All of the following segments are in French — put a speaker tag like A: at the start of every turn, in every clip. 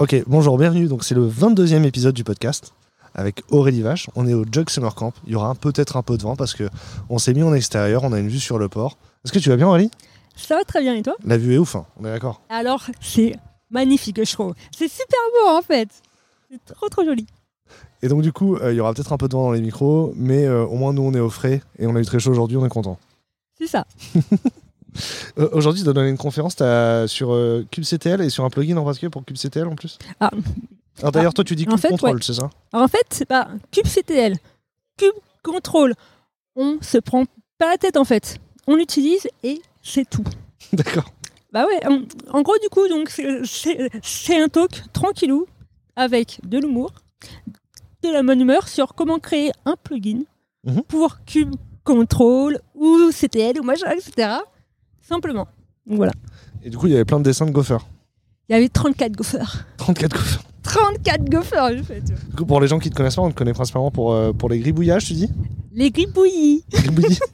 A: Ok, bonjour, bienvenue. Donc c'est le 22e épisode du podcast avec Aurélie Vache. On est au Jug Summer Camp. Il y aura peut-être un peu de vent parce que on s'est mis en extérieur, on a une vue sur le port. Est-ce que tu vas bien Aurélie?
B: Ça va très bien et toi?
A: La vue est ouf, hein, on est d'accord.
B: Alors, c'est magnifique, je trouve. C'est super beau en fait. C'est trop trop joli.
A: Et donc du coup, euh, il y aura peut-être un peu de vent dans les micros, mais euh, au moins nous on est au frais et on a eu très chaud aujourd'hui, on est content.
B: C'est ça.
A: Euh, aujourd'hui, tu dois donner une conférence t'as- sur euh, kubectl et sur un plugin en particulier pour kubectl en plus.
B: Ah.
A: Alors d'ailleurs, toi tu dis
B: ouais.
A: c'est ça
B: Alors en fait, pas kubectl, cube control. On se prend pas la tête en fait. On l'utilise et c'est tout.
A: D'accord.
B: Bah ouais, en, en gros du coup, donc c'est un talk tranquillou avec de l'humour, de la bonne humeur sur comment créer un plugin
A: Mhm.
B: pour Cube Control ou CTL ou machin, etc. Simplement. Donc voilà.
A: Et du coup, il y avait plein de dessins de gophers.
B: Il y avait 34 gophers.
A: 34 gophers.
B: 34 gophers, j'ai fait. tu vois.
A: Du coup, pour les gens qui te connaissent pas, on te connaît principalement pour, euh, pour les gribouillages, tu dis
B: Les gribouillis.
A: Gribouillis.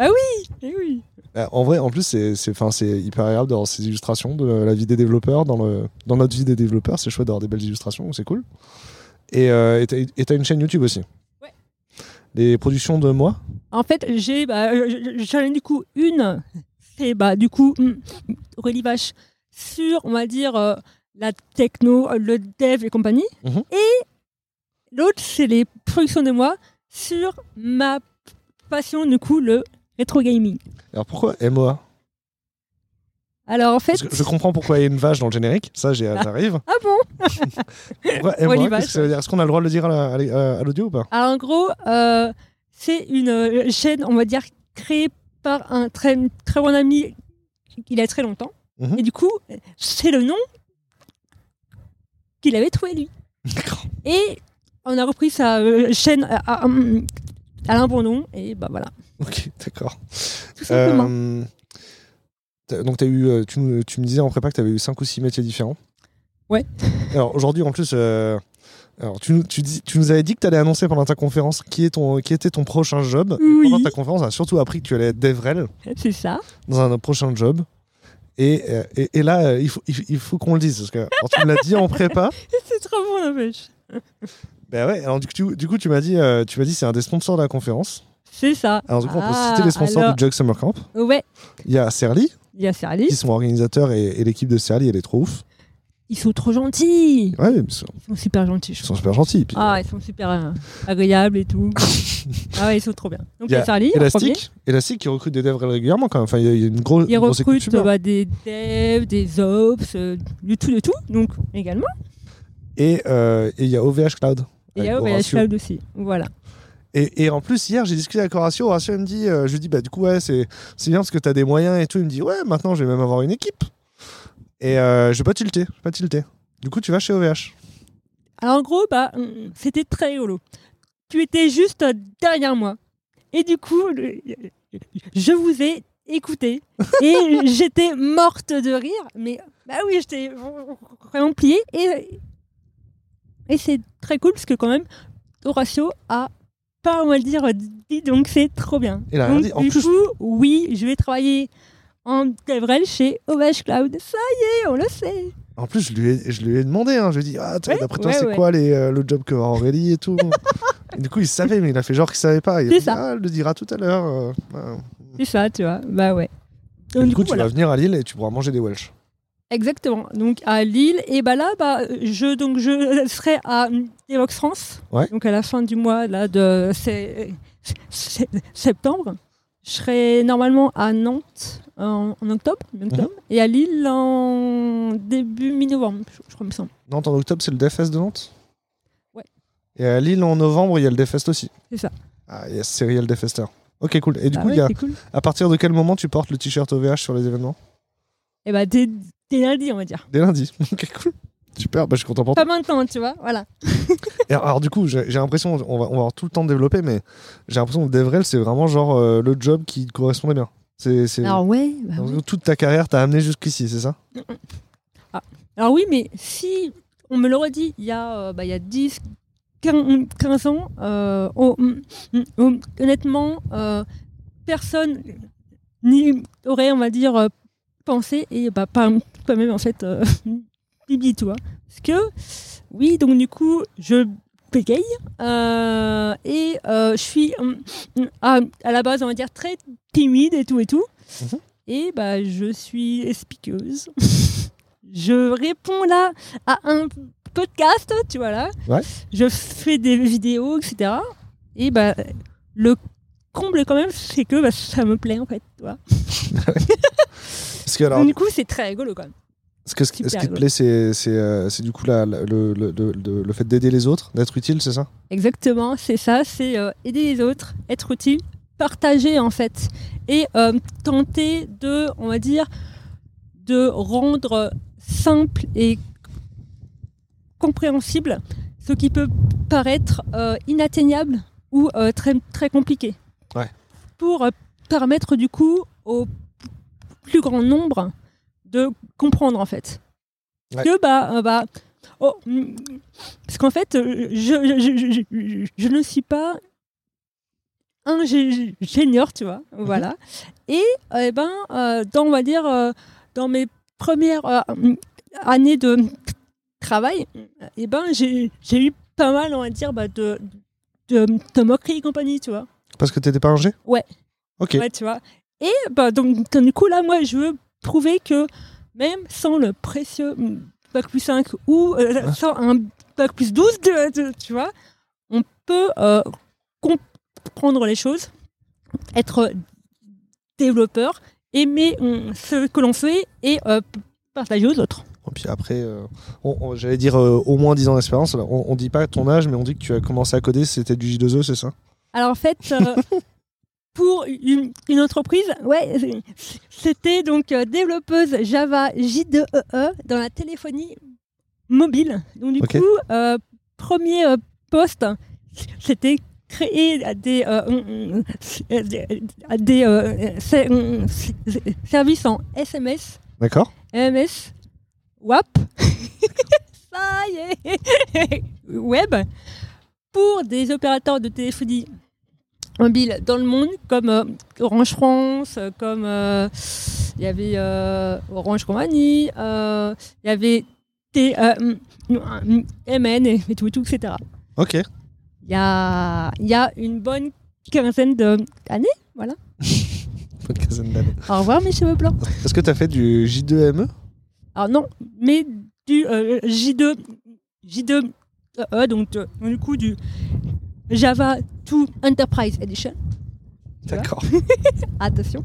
B: Eh oui.
A: Euh, en vrai, en plus, c'est c'est- 'fin, c'est hyper agréable d'avoir ces illustrations de la vie des développeurs. Dans, le, dans notre vie des développeurs, c'est chouette d'avoir des belles illustrations, c'est cool. Et euh, et t'as une chaîne YouTube aussi. Les productions de moi?
B: En fait, j'ai bah, euh, j'en ai du coup une, c'est bah, du coup Aurélie Vache sur, on va dire, euh, la techno, le dev et compagnie.
A: Mhm.
B: Et l'autre, c'est les productions de moi sur ma passion, du coup, le rétro gaming.
A: Alors pourquoi MOA
B: Alors en fait.
A: Je comprends pourquoi il y a une vache dans le générique, ça j'y-
B: Ah.
A: j'arrive.
B: Ah bon
A: Pourquoi
B: Ouais,
A: MOA
B: les
A: Qu'est-ce
B: vaches.
A: que ça veut dire? Est-ce qu'on a le droit de le dire à la- à la- à l'audio ou pas?
B: Alors en gros, euh, c'est une euh, chaîne, on va dire, créée par un très, très bon ami il y a très longtemps.
A: Mhm.
B: Et du coup, c'est le nom qu'il avait trouvé lui.
A: D'accord.
B: Et on a repris sa euh, chaîne à, à, à l'abandon. Et bah voilà,
A: Ok, d'accord.
B: tout simplement.
A: Euh, donc as eu, euh, tu, me disais en prépa que tu avais eu 5 ou 6 métiers différents.
B: Ouais.
A: Alors aujourd'hui en plus, euh, alors, tu, nous- tu, dis- tu nous avais dit que tu allais annoncer pendant ta conférence qui, est ton, qui était ton prochain job. Et
B: Oui.
A: pendant ta conférence, on a surtout appris que tu allais être DevRel
B: C'est ça.
A: dans un prochain job. Et, euh, et, et là, il faut, il, il faut qu'on le dise. Parce que alors, tu me l'as dit en prépa.
B: C'est trop bon, n'empêche.
A: Ben ouais, alors du coup, tu, du coup, tu m'as dit, euh, tu m'as dit c'est un des sponsors de la conférence.
B: C'est ça.
A: Alors du coup, on peut
B: Ah,
A: citer les sponsors
B: alors-
A: du Jug Summer Camp.
B: Ouais,
A: Il y a Serly,
B: il y a Serly.
A: qui sont organisateurs, et, et l'équipe de Serly, elle est trop ouf.
B: Ils sont trop gentils.
A: Ouais, ils sont,
B: Ils sont super gentils, je
A: ils
B: trouve.
A: sont super gentils. Puis,
B: Ah, ils sont super euh, agréables et tout. ah ouais, ils sont trop bien. Donc
A: Il y a
B: premier.
A: Elastic, Elastic qui recrute des devs régulièrement quand même. Enfin, il y a- une grosse,
B: Ils recrutent bah, des devs, des ops, euh, du tout, de tout. Donc également.
A: Et euh, il y a OVH Cloud.
B: Et il y a OVH
A: Horatio.
B: Cloud aussi. Voilà.
A: Et, et en plus, hier, j'ai discuté avec Horatio. Horatio, il me dit, euh, je lui dis, bah, du coup, ouais, c'est bien parce que tu as des moyens et tout. Il me dit, ouais, maintenant, je vais même avoir une équipe. Et euh, je vais pas tilter. Je vais pas tilter. Du coup, tu vas chez OVH.
B: Alors en gros, bah, hum, c'était très rigolo. Tu étais juste derrière moi. Et du coup, je vous ai écouté. Et j'étais morte de rire. Mais bah oui, j'étais vraiment pliée. Et, et c'est très cool parce que quand même, Horatio a pas, on va le dire, dit donc c'est trop bien.
A: A rien
B: Donc,
A: dit. En
B: du
A: plus-
B: coup, oui, je vais travailler en DevRel chez OVH Cloud. Ça y est, on le sait.
A: En plus, je lui ai, je lui ai demandé. Hein, je lui ai dit, ah,
B: Ouais,
A: d'après toi,
B: ouais,
A: c'est
B: ouais.
A: quoi les, euh, le job que va Aurélie et tout? Et du coup, il savait, mais il a fait genre qu'il savait pas. Il a dit,
B: ça.
A: ah, elle le dira tout à l'heure. euh.
B: C'est ça, tu vois. Bah ouais.
A: Et
B: Donc,
A: du coup, tu
B: voilà.
A: vas venir à Lille et tu pourras manger des Welsh.
B: Exactement. Donc à Lille et bah là bah je donc je serai à Devox France.
A: Ouais.
B: Donc à la fin du mois là de septembre. Je serai normalement à Nantes en, en octobre,
A: Mhm.
B: et à Lille en début mi-novembre, je, je crois me semble.
A: Nantes en octobre, c'est le DevFest de Nantes?
B: Ouais.
A: Et à Lille en novembre, il y a le DevFest aussi.
B: C'est ça.
A: Ah, yes, c'est Real Devfester. Ok, cool. Et du
B: Ah
A: coup,
B: ouais,
A: y a,
B: cool.
A: à partir de quel moment tu portes le t-shirt OVH sur les événements?
B: Et bah dès, dès lundi on va dire.
A: Dès lundi. ok, cool. Super, bah, je suis content pour toi.
B: Pas maintenant, tu vois. Voilà.
A: Et alors, du coup, j'ai l'impression, on va, on va avoir tout le temps de développer, mais j'ai l'impression que DevRel, c'est vraiment genre euh, le job qui te correspondait bien. C'est,
B: Alors ouais. bah
A: donc,
B: ouais.
A: Toute ta carrière t'a amené jusqu'ici, c'est ça?
B: Alors oui, mais si on me l'aurait dit il y a, euh, bah, il y a 10, 15 15 ans, euh, oh, mm, mm, oh, honnêtement, personne n'y aurait, on va dire, euh, pensé, et bah, pas, pas même en fait, euh, bibi, toi. Parce que, oui, donc du coup, je bégaye euh, et euh, je suis hum, hum, à, à la base, on va dire, très timide et tout et tout.
A: Mhm.
B: Et bah, je suis expliqueuse. je réponds là à un podcast, tu vois là.
A: Ouais.
B: Je fais des vidéos, etc. Et bah, le comble quand même, c'est que bah, ça me plaît en fait. Tu vois.
A: Parce que alors,
B: Donc, du coup, c'est très rigolo quand même.
A: ce, que, ce,
B: super
A: ce qui te plaît, c'est c'est, euh, c'est du coup la- le, le, le- le- le fait d'aider les autres, d'être utile, c'est ça?
B: Exactement, c'est ça, c'est euh, aider les autres, être utile, partager en fait, et euh, tenter de, on va dire, de rendre simple et compréhensible ce qui peut paraître euh, inatteignable ou très, très compliqué.
A: Ouais.
B: Pour permettre du coup au plus grand nombre de comprendre en fait.
A: Ouais.
B: Que bah, euh, bah oh, mm, parce qu'en fait, je, je, je, je- je ne suis pas un gé- génieur, tu vois, voilà. Et eh ben, euh, dans, on va dire, euh, dans mes premières euh, années de travail, eh ben, j'ai eu pas mal, on va dire, bah, de, de, de moqueries et compagnie, tu vois.
A: Parce que t'étais pas un G?
B: Ouais.
A: Ok.
B: Ouais, tu vois. Et bah, donc, du coup, là, moi, je veux prouver que même sans le précieux Bac plus 5 ou euh, sans un Bac plus 12, de- de- tu vois, on peut euh, comprendre les choses, être développeur, aimer mm, ce que l'on fait et euh, partager aux autres.
A: Et puis après, euh, on- on- j'allais dire euh, au moins 10 ans d'expérience. On, on dit pas ton âge, mais on dit que tu as commencé à coder, c'était du J2E, c'est ça?
B: Alors en fait, pour une, une entreprise, ouais, c'était donc euh, développeuse Java J2EE dans la téléphonie mobile. Donc du coup, euh, premier euh, poste, c'était créer des, euh, des, des, ser- services en SMS,
A: D'accord.
B: MS, WAP, ça y est, web, pour des opérateurs de téléphonie mobile dans le monde, comme euh, Orange France, euh, comme euh, il y avait euh, Orange Compagnie, euh, il y avait T, euh, mm, MN et, et tout, et tout, etc.
A: Ok.
B: Il y a, y a une bonne quinzaine d'années.
A: Bonne quinzaine d'années.
B: Au revoir mes cheveux blancs.
A: Est-ce que tu as fait du J2ME
B: Alors non, mais du euh, J2, J2, euh, donc euh, du coup du Java 2 Enterprise Edition.
A: D'accord.
B: Attention.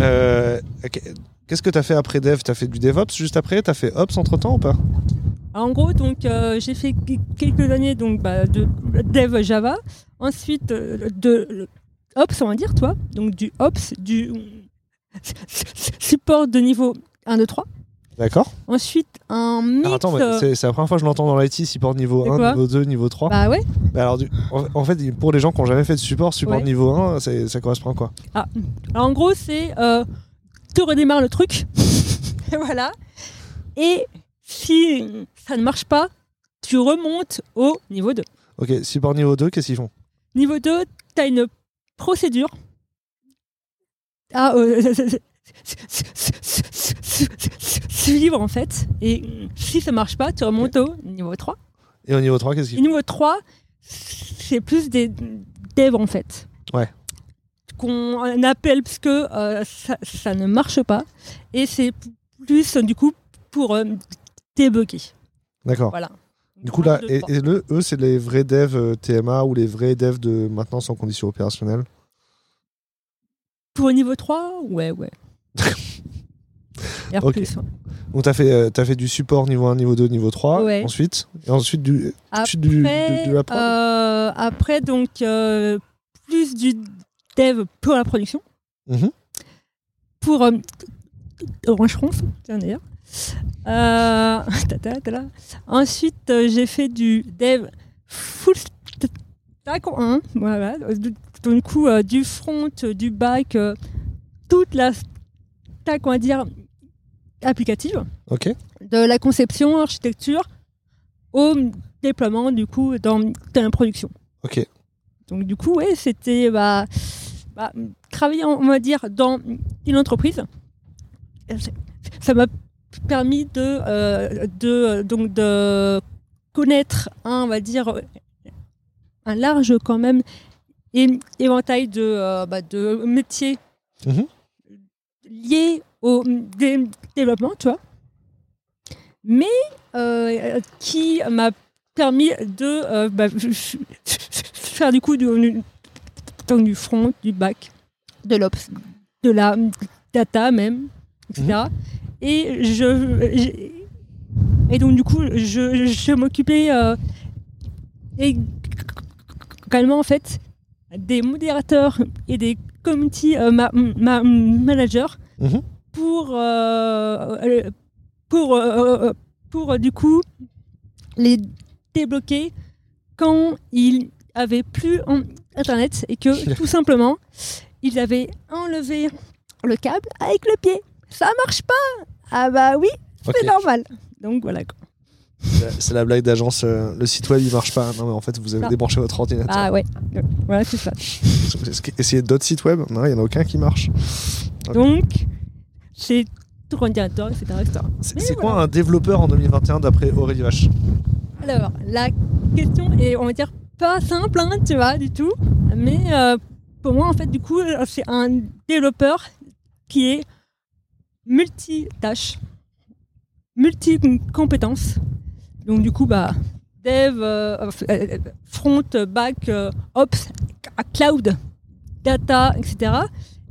A: Euh, ok. Qu'est-ce que tu as fait après Dev? Tu as fait du DevOps juste après? Tu as fait Ops entre temps ou pas?
B: En gros, donc euh, j'ai fait qu- quelques années donc bah, de Dev Java, ensuite euh, de Ops, on va dire, toi, donc du Ops, du support de niveau 1, 2, 3.
A: D'accord.
B: Ensuite, un mix.
A: Alors attends,
B: euh,
A: c'est la première fois que je l'entends dans l'IT, support niveau
B: C'est
A: 1,
B: quoi
A: niveau 2, niveau 3.
B: bah ouais.
A: Mais alors, du- en, fait, pour les gens qui n'ont jamais fait de support, support
B: Ouais.
A: niveau 1, c'est- ça correspond à quoi?
B: Alors en gros, c'est euh, tu redémarres le truc, et voilà. Et si ça ne marche pas, tu remontes au niveau 2.
A: Ok, support niveau 2, qu'est-ce qu'ils font?
B: Niveau 2, tu as une procédure à euh, suivre en fait. Et si ça marche pas, tu remontes au niveau 3.
A: Et au niveau 3, qu'est-ce qu'ils
B: Et niveau 3, c'est plus des devs en fait.
A: Ouais.
B: Qu'on appelle parce que euh, ça, ça ne marche pas. Et c'est plus du coup pour euh, débugger.
A: D'accord.
B: Voilà.
A: Du coup, là, et, le, eux, c'est les vrais devs euh, TMA ou les vrais devs de maintenance en conditions opérationnelles
B: Pour niveau 3, ouais, ouais. R+,
A: Ok.
B: ouais.
A: Donc, tu as, fait, euh, t'as fait du support niveau 1, niveau 2, niveau 3,
B: Ouais.
A: ensuite, et ensuite du,
B: Après,
A: du, de, de la prod
B: euh, après, donc, euh, plus du dev pour la production.
A: Mhm.
B: Pour euh, Orange France, tiens d'ailleurs. Euh, tata, tata. Ensuite, euh, j'ai fait du dev full stack en un. Voilà. Donc, du coup, euh, du front, euh, du back, toute la stack, on va dire, applicative de la conception, architecture au déploiement du coup dans, la production.
A: Ok.
B: Donc du coup, ouais, c'était bah, bah, travailler, on va dire, dans une entreprise. Ça m'a permis de, euh, de, donc de connaître un, on va dire, un large quand même éventail de, euh, bah, de métiers
A: Mhm.
B: liés au dé- développement, tu vois. Mais euh, qui m'a permis de euh, bah, faire du coup du, du- donc du front, du bac, de l'ops, de la data même, etc. Et je, j'ai- et donc du coup je, je m'occupais euh, également en fait des modérateurs et des community euh, ma- ma- managers
A: Mhm.
B: Pour euh, euh, pour euh, euh, pour euh, du coup les débloquer quand ils avaient plus internet et que tout simplement ils avaient enlevé le câble avec le pied. Ça marche pas. Ah bah oui, c'est normal. Donc voilà. quoi.
A: C'est- la blague d'agence. euh, le site web il marche pas. Non mais en fait vous avez
B: Ah.
A: débranché votre ordinateur.
B: Ah ouais. Voilà, c'est ça.
A: Essayez d'autres sites web? Non, il y en a aucun qui marche.
B: Donc c'est tout ordinateur, etc. etc.
A: C'est
B: voilà.
A: quoi un développeur en 2021 d'après Aurélie Vache?
B: Alors, la question est, on va dire, pas simple, hein, tu vois, du tout. Mais euh, pour moi, en fait, du coup, euh, c'est un développeur qui est multitâche, multi-compétences. Donc, du coup, bah, dev, euh, euh, front, back, euh, ops, cloud, data, etc.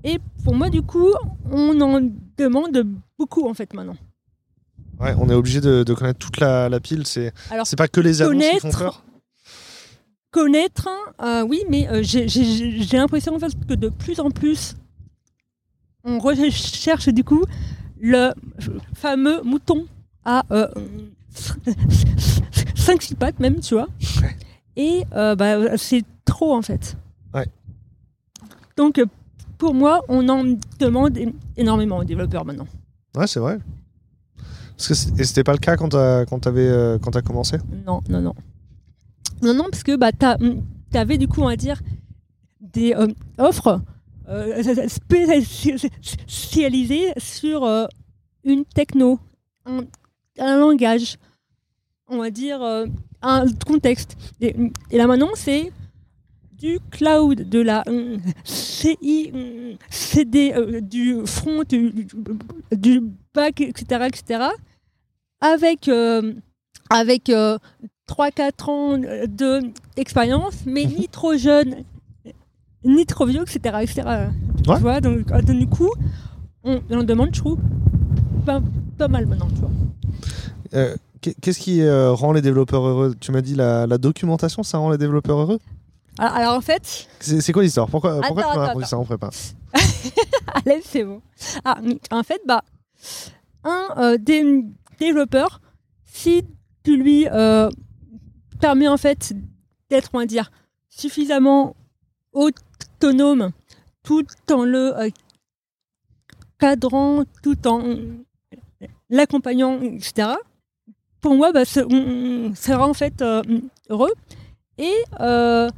B: Et pour moi, du coup, on en demande beaucoup, en fait, maintenant.
A: Ouais, on est obligé de, de connaître toute la, la pile. C'est c'est pas que les annonces qui font
B: connaître-
A: peur.
B: connaître, euh, oui, mais euh, j'ai- l'impression en fait que de plus en plus, on recherche du coup le fameux mouton à 5-6 pattes même, tu vois.
A: Ouais.
B: Et euh, bah, c'est trop en fait.
A: Ouais.
B: Donc euh, pour moi, on en demande énormément aux développeurs maintenant.
A: Ouais, c'est vrai. Parce que c'était pas le cas quand t'as quand t'avais euh, quand t'as commencé?
B: Non, non, non. Non, non, parce que bah, tu avais du coup, on va dire, des euh, offres euh, spécialisées sur euh, une techno, un, un langage, on va dire, un contexte. Et, et là maintenant, c'est du cloud, de la euh, CI, euh, CD, euh, du front, du, back, etc., etc., avec, avec euh, 3-4 ans d'expérience, mais
A: Mhm.
B: ni trop jeune, ni trop vieux, etc. etc. Tu vois, donc, du coup, on, on demande, je trouve, pas, pas mal maintenant, tu vois.
A: Qu'est- Qu'est-ce qui rend les développeurs heureux? Tu m'as dit la, la documentation, ça rend les développeurs heureux?
B: Alors, alors, en fait,
A: C'est quoi l'histoire? Pourquoi, pourquoi
B: Attends,
A: tu m'as
B: attends,
A: ça en prépa?
B: allez, c'est bon. Ah, en fait, bah, un euh, dé- développeur, si tu lui euh, permets en fait d'être, on va dire, suffisamment autonome, tout en le euh, cadrant, tout en l'accompagnant, etc. Pour moi, bah, c'est- rend en fait euh, heureux. Et euh,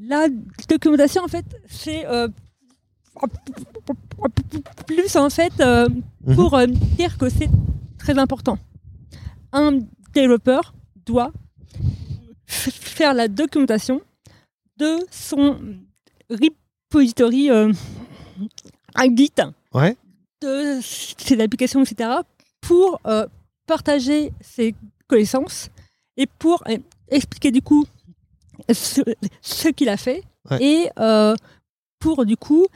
B: la documentation, en fait, c'est euh, plus en fait euh,
A: Mhm.
B: pour euh, dire que c'est très important. Un développeur doit faire la documentation de son repository Git
A: Ouais.
B: de ses applications, etc., pour partager ses connaissances et pour expliquer du coup ce, ce qu'il a fait
A: Ouais.
B: et euh, pour du coup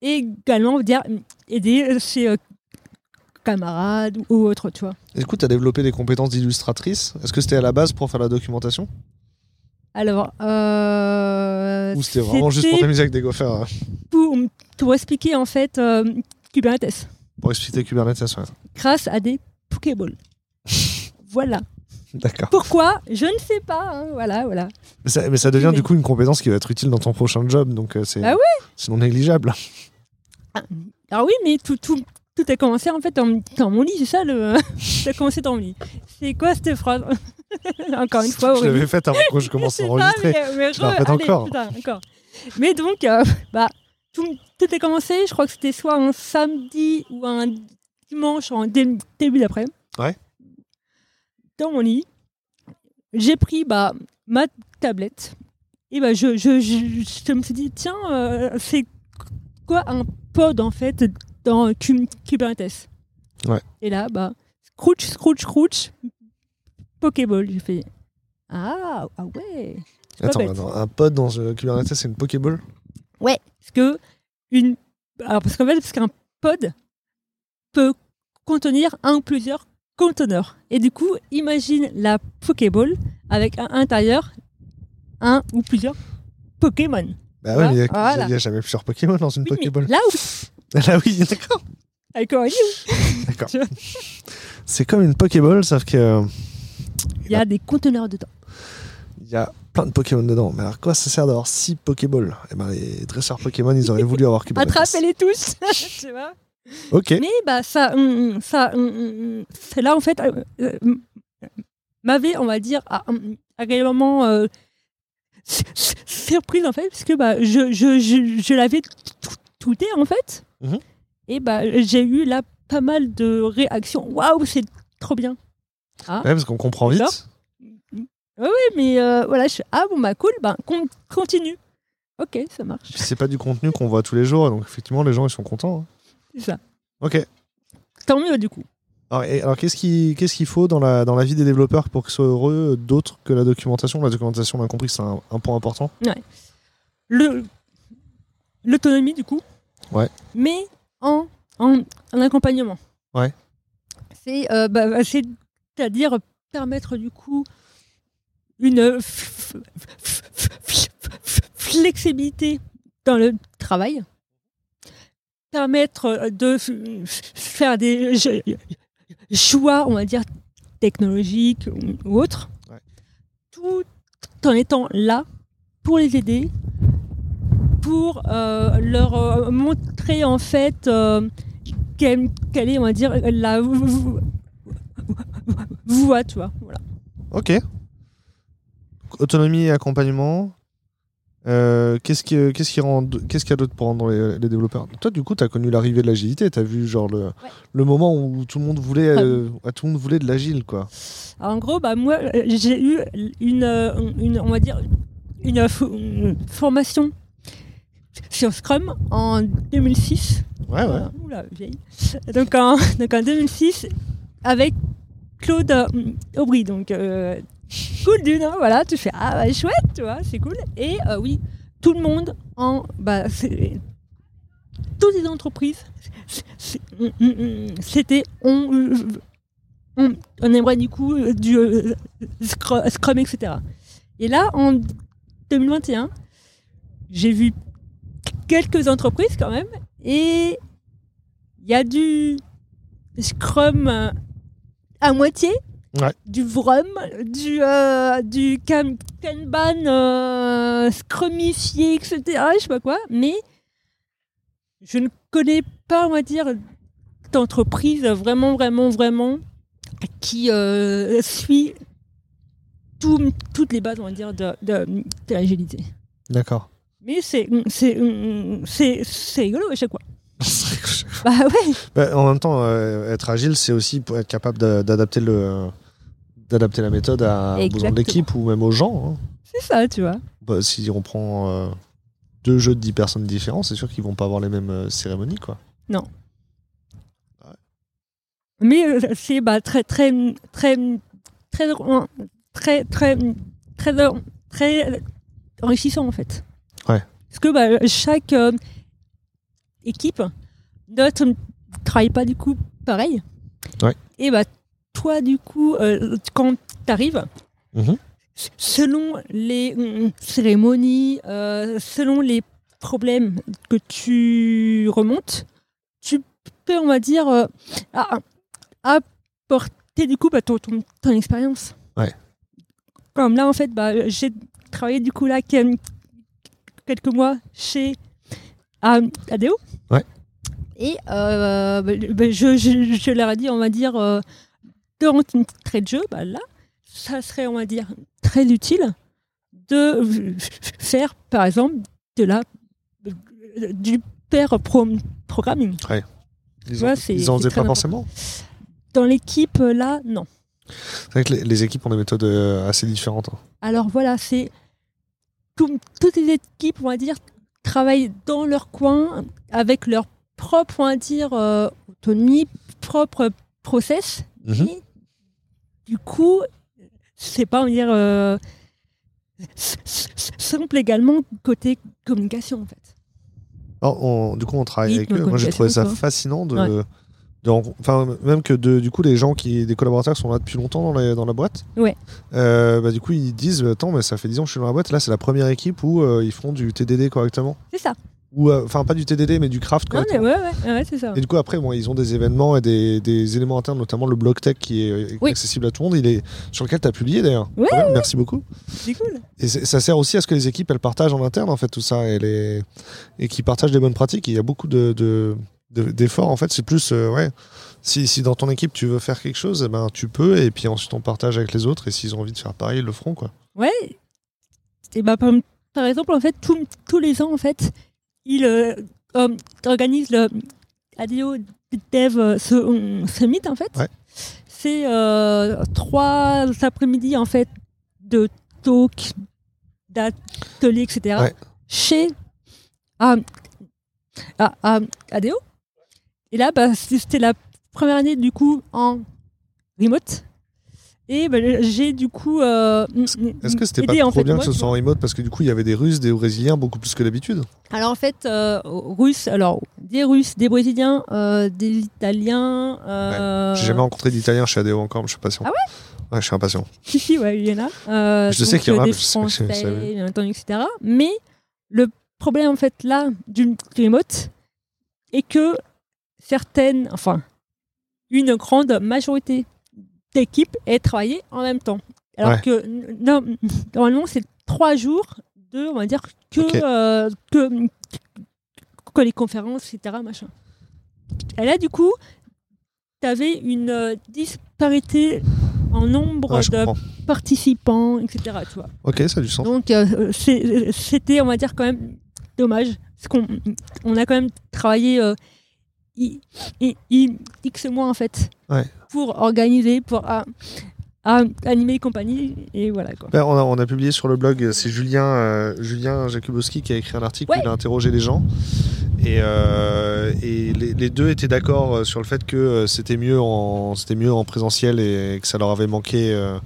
B: également dire, aider ses euh, camarades ou autres, tu vois.
A: Écoute, tu as développé des compétences d'illustratrice? Est-ce que c'était à la base pour faire la documentation?
B: Alors, euh,
A: Ou c'était vraiment juste pour t'amuser avec des gophers hein,
B: pour, pour expliquer en fait euh, Kubernetes
A: Pour expliquer Kubernetes ouais.
B: grâce à des Pokéballs. voilà.
A: D'accord.
B: Pourquoi? Je ne sais pas. hein, Voilà, voilà.
A: Mais ça, mais ça devient
B: Mais-
A: du coup une compétence qui va être utile dans ton prochain job, donc euh, c'est
B: Bah
A: non négligeable.
B: Alors oui, mais tout, tout, tout a commencé en fait dans, dans mon lit, c'est ça le. tout a commencé dans mon lit. C'est quoi cette phrase? Encore une fois,
A: Je l'avais faite avant que je commence à
B: ça,
A: enregistrer.
B: mais, mais
A: Je
B: re- allez,
A: encore.
B: putain, encore. Mais donc, euh, bah, tout, tout a commencé, je crois que c'était soit un samedi ou un dimanche en dé- début d'après.
A: Ouais.
B: Dans mon lit, j'ai pris bah, ma tablette et bah, je, je, je, je me suis dit, tiens, euh, c'est quoi un pod en fait dans Kubernetes?
A: Ouais.
B: Et là, bah, scrooch, scrooch, scrooch, Pokéball. J'ai fait, ah, ah ouais.
A: Attends, un pod dans euh, Kubernetes, c'est une Pokéball?
B: Ouais, parce que une alors parce qu'en fait parce qu'un pod peut contenir un ou plusieurs conteneurs et du coup imagine la Pokéball avec à l'intérieur un ou plusieurs Pokémon.
A: Bah ouais, mais il y a-
B: Voilà.
A: jamais plusieurs Pokémon dans une
B: Oui,
A: Pokéball.
B: là où
A: Là, oui, d'accord.
B: avec Aurélie,
A: D'accord. C'est comme une Pokéball, sauf que
B: il y a des conteneurs dedans.
A: il y a plein de Pokémon dedans. Mais alors, quoi ça sert d'avoir 6 Pokéballs? Eh ben, les dresseurs Pokémon, ils auraient voulu avoir Kubernetes.
B: Attrapez-les tous, tu vois.
A: Ok.
B: Mais bah ça, hum, hum, ça, hum, c'est là en fait euh, euh, hum, m'avait, on va dire, à- hum, agréablement euh, surprise en fait, parce que bah je, je, je, je l'avais touté en fait,
A: Mhm.
B: et bah j'ai eu là pas mal de réactions. Waouh, c'est trop bien.
A: Ouais, parce qu'on comprend vite.
B: Oui, mais euh, voilà, je fais, ah bon bah cool, bah con- continue. Ok, ça marche.
A: C'est pas du contenu qu'on voit tous les jours, donc effectivement, les gens, ils sont contents. hein.
B: C'est ça.
A: Ok.
B: Tant mieux du coup.
A: Alors, et- alors, qu'est-ce qu'il qu'est-ce qu'il faut dans la, dans la vie des développeurs pour qu'ils soient heureux d'autre que la documentation? La documentation, on a compris c'est un, un point important.
B: le l'autonomie du coup.
A: Ouais.
B: Mais en, en, en accompagnement.
A: Ouais.
B: C'est euh, bah, bah, c'est à dire permettre du coup une f- f- f- f- f- flexibilité dans le travail. Permettre euh, de faire des ch- choix, on va dire, technologiques ou- ou autres.
A: Ouais.
B: Tout en étant là pour les aider, pour euh, leur euh, montrer en fait euh, quelle, quelle est, on va dire, la voie, tu vois. Voilà.
A: Ok. Autonomie et accompagnement. Euh, qu'est-ce qui, qu'est-ce qui rend, qu'est-ce qu'il y a d'autre pour rendre les, les développeurs? Toi, du coup, tu as connu l'arrivée de l'agilité. Tu as vu genre le, le moment où tout le monde voulait, euh, tout le monde voulait de l'agile, quoi.
B: Alors, en gros, bah, moi, euh, j'ai eu une, une, on va dire, une, fo- une formation sur Scrum en 2006.
A: Ouais, ouais.
B: Voilà. Oula, vieille. Donc en, donc en 2006, avec Claude Aubry. Donc, euh, cool d'une, hein, voilà, tu fais, ah, bah, chouette, tu vois, c'est cool. Et euh, oui, tout le monde en, bah, toutes les entreprises, c'était, on, on, aimerait du coup du euh, Scrum, Scrum, etc. Et là, en 2021, j'ai vu quelques entreprises quand même, et il y a du Scrum euh, à moitié,
A: Ouais.
B: du Vrum, du, euh, du Kan- Kanban euh, Scrumifié, etc. Je sais pas quoi, mais je ne connais pas, on va dire, d'entreprise vraiment, vraiment, vraiment qui euh, suit tout- toutes les bases, on va dire, de, de, de l'agilité.
A: D'accord.
B: Mais c'est rigolo à chaque fois. Bah ouais.
A: Bah, en même temps, euh, être agile, c'est aussi pour être capable d'a- d'adapter le d'adapter la méthode à, aux besoins de l'équipe ou même aux gens. hein.
B: C'est ça, tu vois.
A: Bah, si on prend euh, deux jeux de 10 personnes différents, c'est sûr qu'ils vont pas avoir les mêmes euh, cérémonies, quoi.
B: Mais euh, c'est bah, très, très, très, très, très, très, très, très enrichissant en fait.
A: Ouais.
B: Parce que bah, chaque équipe ne t- travaille pas du coup pareil.
A: Ouais.
B: Et bah toi du coup euh, quand tu arrives,
A: Mhm.
B: selon les mm, cérémonies, euh, selon les problèmes que tu remontes, tu peux on va dire euh, apporter du coup bah, ton, ton, ton expérience.
A: Ouais.
B: Comme là en fait bah, j'ai travaillé du coup là quel- quelques mois chez ADO.
A: Ouais.
B: Et euh, bah, bah, je, je, je leur ai dit, on va dire, dans une trait de jeu, bah, là, ça serait, on va dire, très utile de faire, par exemple, de la, du pair pro- programming.
A: Ouais. Ils, en
B: c'est
A: faisaient pas forcément?
B: Dans l'équipe, euh, là, non.
A: C'est vrai que les, les équipes ont des méthodes euh, assez différentes. hein.
B: Alors voilà, c'est tout- toutes les équipes, on va dire, travaillent dans leur coin avec leur propre, on va dire, euh, autonomie, propre process.
A: Mhm.
B: Et du coup, c'est pas, on va dire, euh, simple également côté communication en fait.
A: Alors, on- du coup, on travaille avec eux. Moi, j'ai trouvé ça
B: quoi.
A: fascinant de.
B: Ouais.
A: de ren- Enfin, même que de, du coup, les gens qui, des collaborateurs qui sont là depuis longtemps dans, la- dans la boîte,
B: Ouais.
A: euh, bah, du coup, ils disent Attends, mais ça fait 10 ans que je suis dans la boîte. Là, c'est la première équipe où euh, ils font du TDD correctement.
B: C'est ça.
A: Ou, euh, enfin, pas du TDD, mais du craft
B: Non, mais
A: correctement.
B: ouais, ouais, ouais, c'est ça.
A: Et du coup, après, bon, ils ont des événements et des, des éléments internes, notamment le blog tech qui est euh,
B: Oui.
A: accessible à tout le monde. Il est sur lequel tu as publié d'ailleurs.
B: Ouais,
A: Merci beaucoup.
B: C'est cool.
A: Et ça sert aussi à ce que les équipes elles partagent en interne en fait tout ça et les et qui partagent des bonnes pratiques. Il y a beaucoup de de- de- d'efforts en fait. C'est plus euh, ouais. Si, si dans ton équipe tu veux faire quelque chose, eh ben tu peux et puis ensuite on partage avec les autres et s'ils ont envie de faire pareil, ils le feront quoi.
B: Ouais. Et bah, par, par exemple, en fait, tous- tous les ans, en fait, ils euh, euh, organisent le ADO Dev euh, Summit, en fait.
A: Ouais.
B: C'est euh, trois après-midi, en fait, de talks, d'ateliers, etc.
A: Ouais.
B: Chez ah, ADO. Et là, bah, c'était la première année, du coup, en remote. Et bah, j'ai du coup. euh,
A: Est-ce que c'était pas
B: en
A: trop
B: fait,
A: bien
B: moi,
A: que ce soit en remote parce que du coup il y avait des Russes, des Brésiliens beaucoup plus que d'habitude?
B: Alors en fait, euh, Russes, alors des Russes, des Brésiliens, euh, des Italiens. Euh...
A: J'ai jamais rencontré d'Italiens chez ADO encore, mais je suis patient.
B: Ah
A: ouais? Je suis impatient.
B: Si, si, ouais, il y en a.
A: Je sais qu'il y en a,
B: des
A: mais je sais
B: Français, bien entendu, etc. Mais le problème en fait là du remote est que certaines, enfin, une grande majorité d'équipes aient travaillé en même temps. Alors
A: Ouais.
B: que non, normalement c'est trois jours de, on va dire que euh, que, que les conférences, etc. Machin. Et là du coup, tu avais une euh, disparité en nombre
A: Ouais,
B: de
A: comprends.
B: participants, etc. Tu vois.
A: Ok, ça a du sens.
B: Donc euh, c'était, on va dire, quand même dommage. Parce qu'on on a quand même travaillé i- i- i- X mois, en fait,
A: Ouais.
B: Pour organiser, pour animer et compagnie. Et voilà, quoi.
A: Ben, on, a, on a publié sur le blog, c'est Julien, euh, Julien Jakubowski qui a écrit un article,
B: Ouais.
A: où il a interrogé les gens. Et, euh, et les, les deux étaient d'accord euh, sur le fait que euh, c'était mieux, en, c'était mieux en présentiel et que ça leur avait manqué. euh,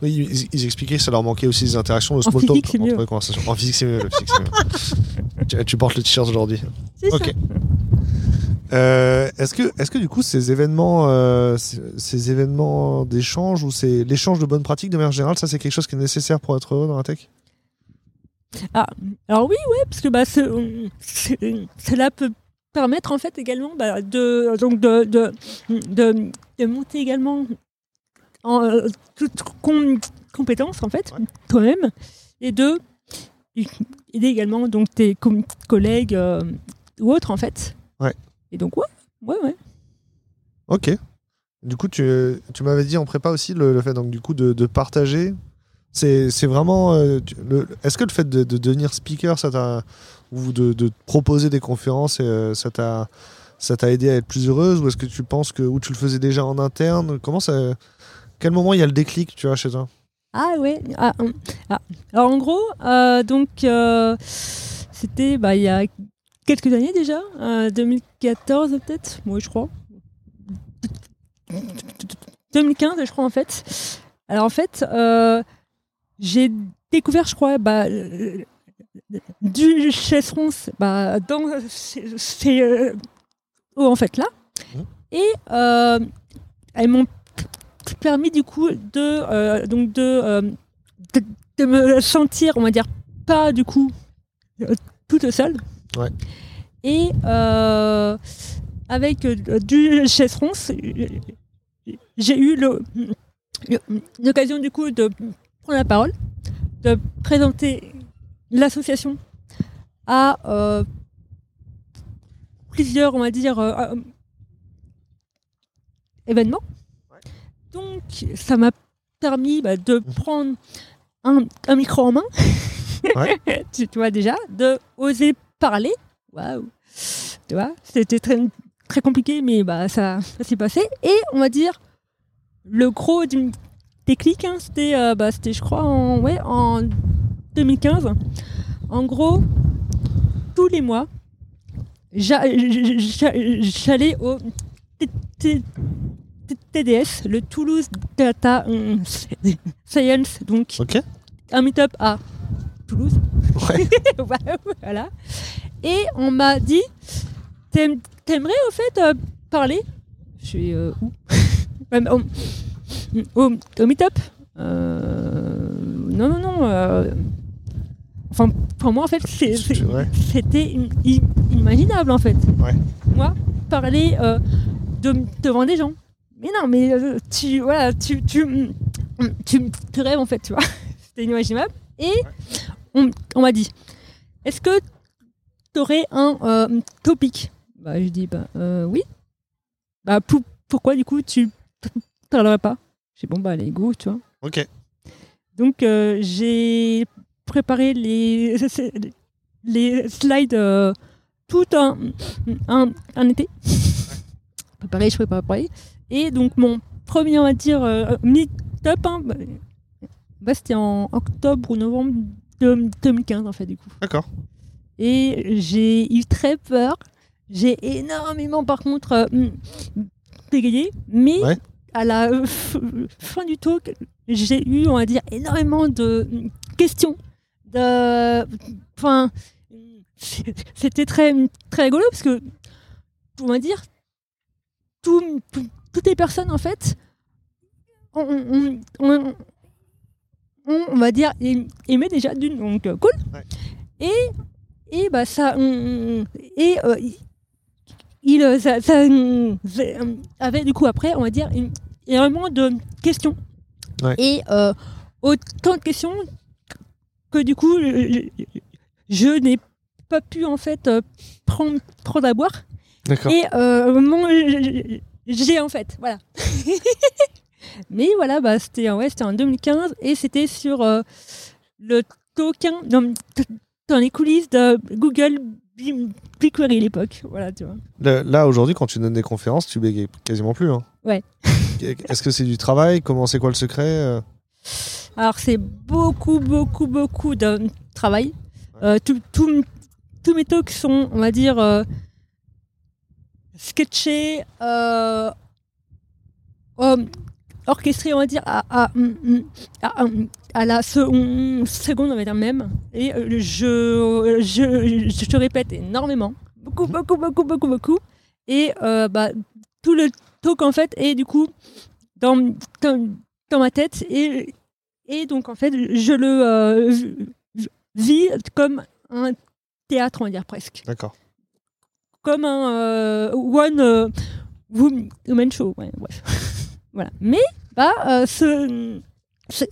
A: ils, ils expliquaient que ça leur manquait aussi des interactions,
B: En
A: small
B: physique,
A: talk
B: c'est
A: entre
B: mieux.
A: les conversations. En physique, c'est mieux. physique, tu, tu portes le t-shirt aujourd'hui. Ok.
B: ça.
A: Euh, est-ce que, est-ce que du coup ces événements, euh, ces, ces événements d'échange ou c'est l'échange de bonnes pratiques de manière générale, ça c'est quelque chose qui est nécessaire pour être heureux dans la tech?
B: Ah, alors oui, ouais, parce que bah, cela peut permettre en fait également bah, de, donc de, de, de, de monter également en euh, toute com- compétence en fait,
A: Ouais.
B: toi-même, et de aider également donc tes collègues euh, ou autres en fait.
A: Ouais.
B: Et donc ouais, ouais, ouais.
A: Ok. Du coup, tu, tu m'avais dit en prépa aussi le, le fait donc du coup de, de partager. C'est, vraiment. euh, est-ce que le fait de, de devenir speaker, ça t'a ou de, de proposer des conférences, euh, ça t'a ça t'a aidé à être plus heureuse ou est-ce que tu penses que ou tu le faisais déjà en interne? Comment ça Quel moment il y a le déclic, tu vois, chez toi?
B: Ah ouais. Ah, hum. Ah. Alors en gros, euh, donc euh, c'était bah, il y a quelques années déjà, euh, 2014 peut-être, moi je crois. 2015 je crois en fait. Alors en fait, euh, j'ai découvert, je crois, bah, euh, du chesseron bah, dans ces, euh, eaux, en fait là.
A: Mhm.
B: Et euh, elles m'ont permis du coup de euh, donc de, euh, de de me sentir on va dire pas du coup euh, toute seule
A: Ouais.
B: et euh, avec euh, du chesseron j'ai eu l'occasion du coup de prendre la parole de présenter l'association à euh, plusieurs on va dire euh, événements donc, ça m'a permis bah, de prendre un, un micro en main.
A: Ouais.
B: tu, tu vois déjà, de oser parler. Waouh. Tu vois, c'était très, très compliqué, mais bah, ça, ça s'est passé. Et on va dire, le gros du déclic, hein, c'était, euh, bah, c'était, je crois, en, ouais, en 2015. En gros, tous les mois, j'a- j'a- j'allais au TDS, le Toulouse Data Science, donc un meet-up à Toulouse.
A: Ouais.
B: voilà. Et on m'a dit T'aim- T'aimerais au fait euh, parler? Je suis euh, où? Au, au, au meet-up Euh, Non, non, non. Enfin, pour moi, en fait, c'était im- im- inimaginable, en fait.
A: Ouais.
B: Moi, parler de, devant des gens. Mais non, mais tu, voilà, tu, tu, tu, tu rêves, en fait, tu vois. C'était inimaginable. Et on, on m'a dit Est-ce que tu aurais un euh, topic? Bah, je dis Bah, euh, oui. Bah, pou- pourquoi, du coup, tu parlerais pas? J'ai Bon, bah, allez, go, tu vois.
A: Ok.
B: Donc euh, j'ai préparé les, les slides euh, tout un, un, un été. Préparé, je préparé, préparé. Et donc mon premier, on va dire, euh, meet-up, hein, bah, bah, c'était en octobre ou novembre de 2015 en fait du coup.
A: D'accord.
B: Et j'ai eu très peur. J'ai énormément par contre euh, bégayé, mais
A: Ouais.
B: à la fin du talk, j'ai eu, on va dire, énormément de questions. De... Enfin, c'était très, très rigolo parce que, on va dire, tout- tout- toutes les personnes, en fait, on, on- on- on- on va dire, aimaient déjà d'une, donc euh, cool.
A: Ouais.
B: Et, et bah ça, on- et euh, il, euh, ça, ça, euh, avait du coup après, on va dire, une- énormément de questions.
A: Ouais.
B: Et euh, autant de questions que du coup, je, je n'ai pas pu en fait prendre trop à boire.
A: D'accord.
B: Et euh, j'ai en fait, voilà. Mais voilà, bah, c'était ouais, en 2015 et c'était sur euh, le token dans, dans les coulisses de Google Bi- BigQuery à l'époque. Voilà, tu vois.
A: Le- Là, aujourd'hui, quand tu donnes des conférences, tu bégayes quasiment plus. hein.
B: Ouais.
A: Est-ce que c'est du travail? Comment c'est quoi le secret euh?
B: Alors c'est beaucoup, beaucoup, beaucoup de travail. Euh, tout- tout- tous mes talks sont, on va dire, euh, sketchés, euh, euh, orchestrés, on va dire, à, à, à- à- à la se- seconde, on va dire même. Et euh, je, je, je te répète énormément. Beaucoup, beaucoup, beaucoup, beaucoup, beaucoup. Et euh, bah, tout le talk, en fait, est du coup dans, dans, dans ma tête. Et et donc, en fait, je le euh, vis comme un théâtre, on va dire presque.
A: D'accord.
B: Comme un euh, one euh, wom- woman show. ouais, bref. voilà. Mais, bah, euh, ce, ce-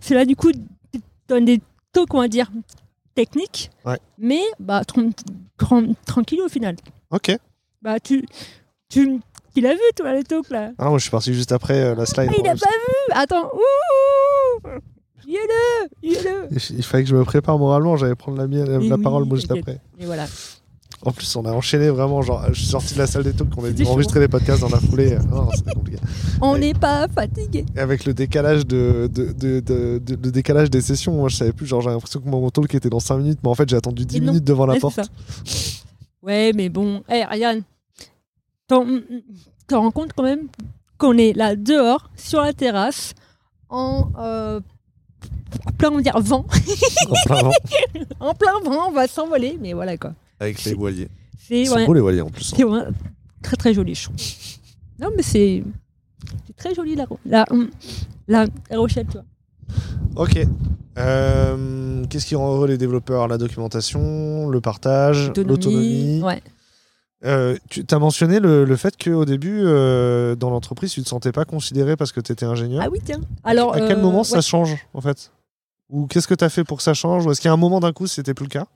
B: cela, du coup, donne des on va dire, techniques.
A: Ouais.
B: Mais, bah, tran- tran- tranquille au final.
A: Ok.
B: Bah, tu, tu, tu l'as vu, toi, le talk, là
A: Ah, moi, je suis parti juste après euh, la slide.
B: ah, il a pas vu Attends, ouh Yeux-le Yeux-le
A: Il il fallait que je me prépare moralement, j'allais prendre la, mienne, la
B: oui,
A: parole moi juste après.
B: Et voilà.
A: En plus, on a enchaîné vraiment, genre, je suis sorti de la salle des talks, on a enregistrer les podcasts dans la foulée. Non, c'était compliqué.
B: On n'est pas fatigué.
A: Avec le décalage de, de, de, le décalage des sessions, moi je savais plus, genre j'ai l'impression que mon talk était dans 5 minutes, mais en fait j'ai attendu 10
B: Et non.
A: minutes devant la porte.
B: Ouais, mais bon. Eh, Ryan, t'en te rends compte quand même qu'on est là dehors, sur la terrasse, en euh, plein, on va dire, vent.
A: En plein vent,
B: en plein vent, on va s'envoler, mais voilà quoi.
A: Avec les voiliers.
B: C'est
A: Ils sont
B: ouais,
A: beaux les voiliers en plus. hein.
B: très très joli, je trouve. Non, mais c'est c'est très joli la, la, la Rochelle, tu vois.
A: Ok. Euh, Qu'est-ce qui rend heureux les développeurs? La documentation, le partage, l'autonomie.
B: Ouais.
A: Euh, tu as mentionné le, le fait qu'au début, euh, dans l'entreprise, tu ne te sentais pas considéré parce que tu étais ingénieur.
B: Ah oui, tiens. Alors,
A: à quel
B: euh,
A: moment
B: ouais.
A: ça change en fait? Ou qu'est-ce que tu as fait pour que ça change? Ou est-ce qu'il y a un moment d'un coup, c'était plus le cas?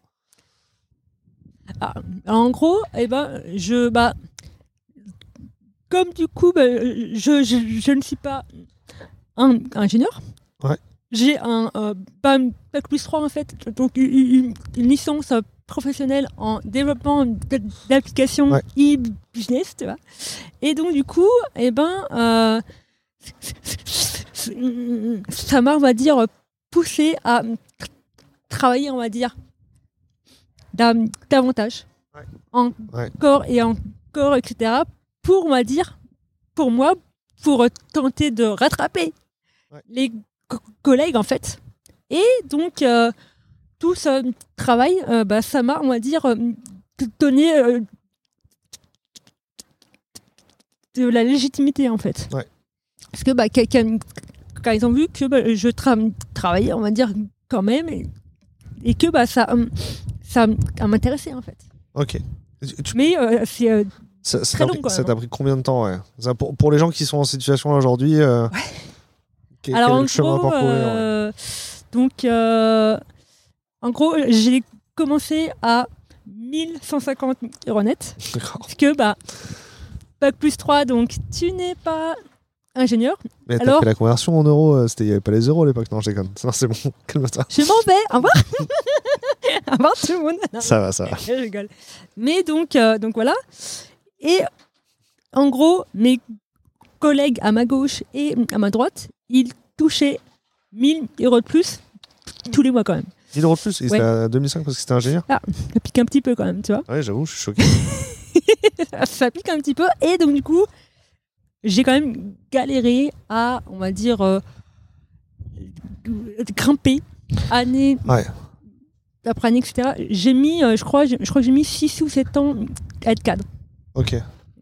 B: Ah, en gros, eh ben, je, bah, comme du coup, bah, je, je, je ne suis pas un ingénieur.
A: Ouais.
B: J'ai un euh, bac plus 3 en fait, donc une, licence euh, professionnel en développement d'applications
A: Ouais.
B: e-business, tu vois. Et donc, du coup, eh ben, euh, ça m'a, on va dire, poussé à travailler, on va dire, davantage,
A: Ouais. Ouais.
B: encore et encore, etc., pour, on va dire, pour moi, pour tenter de rattraper
A: Ouais.
B: les co- collègues, en fait. Et donc, euh, tout ce travail, euh, bah, ça m'a, on va dire, euh, donné euh, de la légitimité, en fait.
A: Ouais.
B: Parce que, bah, quand, ils ont vu que bah, je tra- travaillais, on va dire, quand même, et, et que bah, ça, ça m'intéressait, en fait.
A: Ok. Tu-
B: Mais euh, c'est euh,
A: ça ça
B: très
A: t'a
B: long,
A: pris,
B: quand
A: ça t'a pris combien de temps ouais? Ça, pour, pour les gens qui sont en situation aujourd'hui, euh, quel,
B: Alors
A: quel est
B: en
A: chemin à
B: gros,
A: parcourir ouais
B: donc en gros, j'ai commencé à 1150 euros net,
A: D'accord.
B: parce que bah bac plus 3, donc tu n'es pas ingénieur.
A: Mais t'as
B: Alors
A: fait la conversion en euros, euh, c'était- il n'y avait pas les euros à l'époque. Non, déconne. Non, c'est bon, calme-toi.
B: Je m'en vais. Au revoir. Au revoir tout le monde. Non,
A: Ça va, ça va.
B: je rigole. Mais donc, euh, donc voilà. Et en gros, mes collègues à ma gauche et à ma droite, ils touchaient 1000 euros de plus tous les mois quand même.
A: 1000 euros de plus, il
B: Ouais.
A: était à 2005 parce que c'était ingénieur?
B: Ça pique un petit peu quand même, tu vois.
A: Ouais, j'avoue, je suis choqué.
B: ça pique un petit peu. Et donc, du coup, j'ai quand même galéré à, on va dire, euh, grimper année
A: Ouais.
B: après année, etc. J'ai mis, euh, je crois, je, crois que j'ai mis 6 ou 7 ans à être cadre.
A: Ok.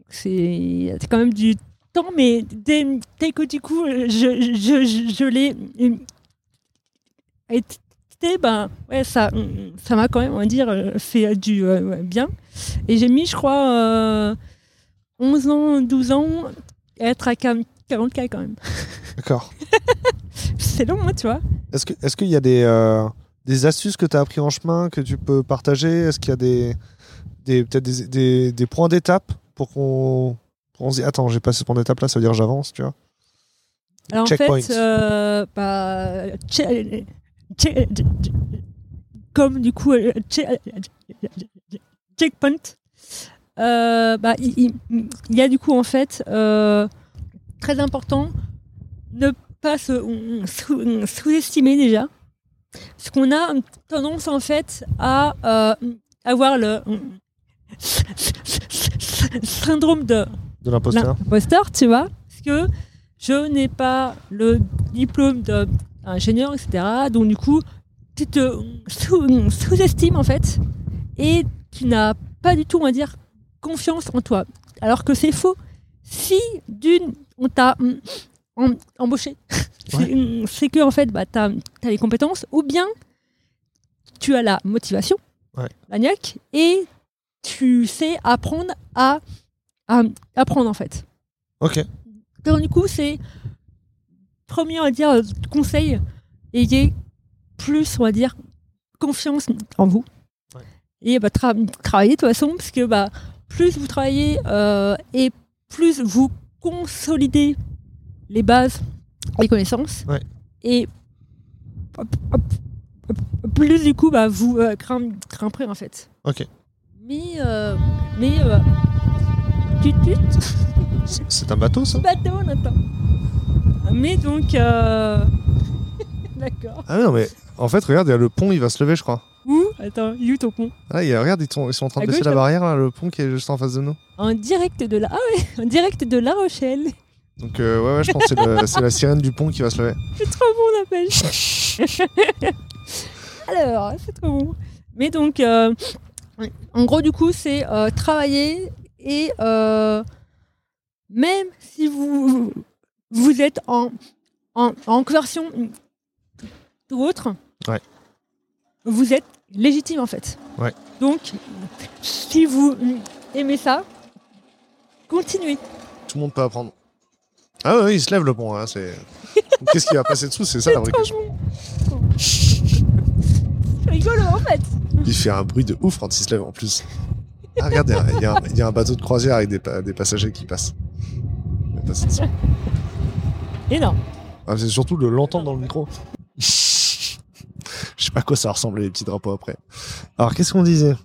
B: C'est quand même du temps, mais dès, dès que du coup, je, je, je, je l'ai euh, été, ben, ouais, ça ça m'a quand même, on va dire, euh, fait du euh, bien. Et j'ai mis, je crois, euh, 11 ans, 12 ans être à 40K quand même.
A: D'accord.
B: C'est long, moi, tu vois.
A: Est-ce que- est-ce qu'il y a des, euh, des astuces que tu as appris en chemin que tu peux partager? Est-ce qu'il y a des, des peut-être des, des, des points d'étape pour qu'on qu'on se dise attends, j'ai passé ce point d'étape là, ça veut dire j'avance, tu vois?
B: Alors en fait, euh, bah, comme du coup, euh, che- checkpoint, euh, bah, il, y a du coup en fait euh, très important ne pas se sous- sous-estimer déjà, parce qu'on a tendance en fait à euh, avoir le syndrome de
A: De l'imposteur
B: tu vois, parce que je n'ai pas le diplôme d'ingénieur, etc. Donc du coup, tu te sous- sous-estimes en fait, et tu n'as pas du tout, on va dire, confiance en toi. Alors que c'est faux. Si d'une, on t'a hum, em- embauché, c'est hum, c'est que en fait, bah, tu as, les compétences, ou bien tu as la motivation,
A: Ouais.
B: la niaque, et tu sais apprendre à, à apprendre en fait.
A: Ok.
B: Donc, du coup, c'est premier, on va dire, conseil, ayez plus, on va dire, confiance en vous.
A: Ouais.
B: Et bah, tra- travaillez de toute façon, parce que bah, plus vous travaillez euh, et plus vous consolidez les bases, les connaissances,
A: Ouais.
B: et hop, hop, hop, plus du coup, bah, vous euh, grimperez en fait.
A: Ok.
B: Mais, euh, mais, euh,
A: C'est- un bateau ça?
B: Bateau, Nathan. Mais donc, euh... d'accord.
A: Ah non, mais en fait, regarde, il y a le pont, il va se lever, je crois.
B: Attends, il est ton pont
A: Ah, il regarde, ils sont, ils sont en train de baisser
B: gauche,
A: la barrière, là, le pont qui est juste en face de nous.
B: En direct de la... Ah ouais, en direct de La Rochelle.
A: Donc, euh, ouais, ouais, je pense que c'est le- c'est la sirène du pont qui va se lever.
B: C'est trop bon la pêche. Alors, c'est trop bon. Mais donc, euh, en gros, du coup, c'est euh, travailler et euh, même si vous, vous êtes en, en, en conversion ou autre,
A: Ouais.
B: vous êtes légitime en fait.
A: Ouais.
B: Donc, si vous aimez ça, continuez.
A: Tout le monde peut apprendre. Ah ouais, il se lève le pont, hein, c'est... Qu'est-ce qui va passer dessous C'est ça la vraie question.
B: bon. Rigolo en fait.
A: Il fait un bruit de ouf quand il se lève en plus. Ah, regarde, il y a- il y, a un- bateau de croisière avec des, pa- des passagers qui passent.
B: Énorme.
A: Ah, c'est surtout de l'entendre dans le micro. Je sais À quoi ça ressemble les petits drapeaux après Alors, qu'est-ce qu'on disait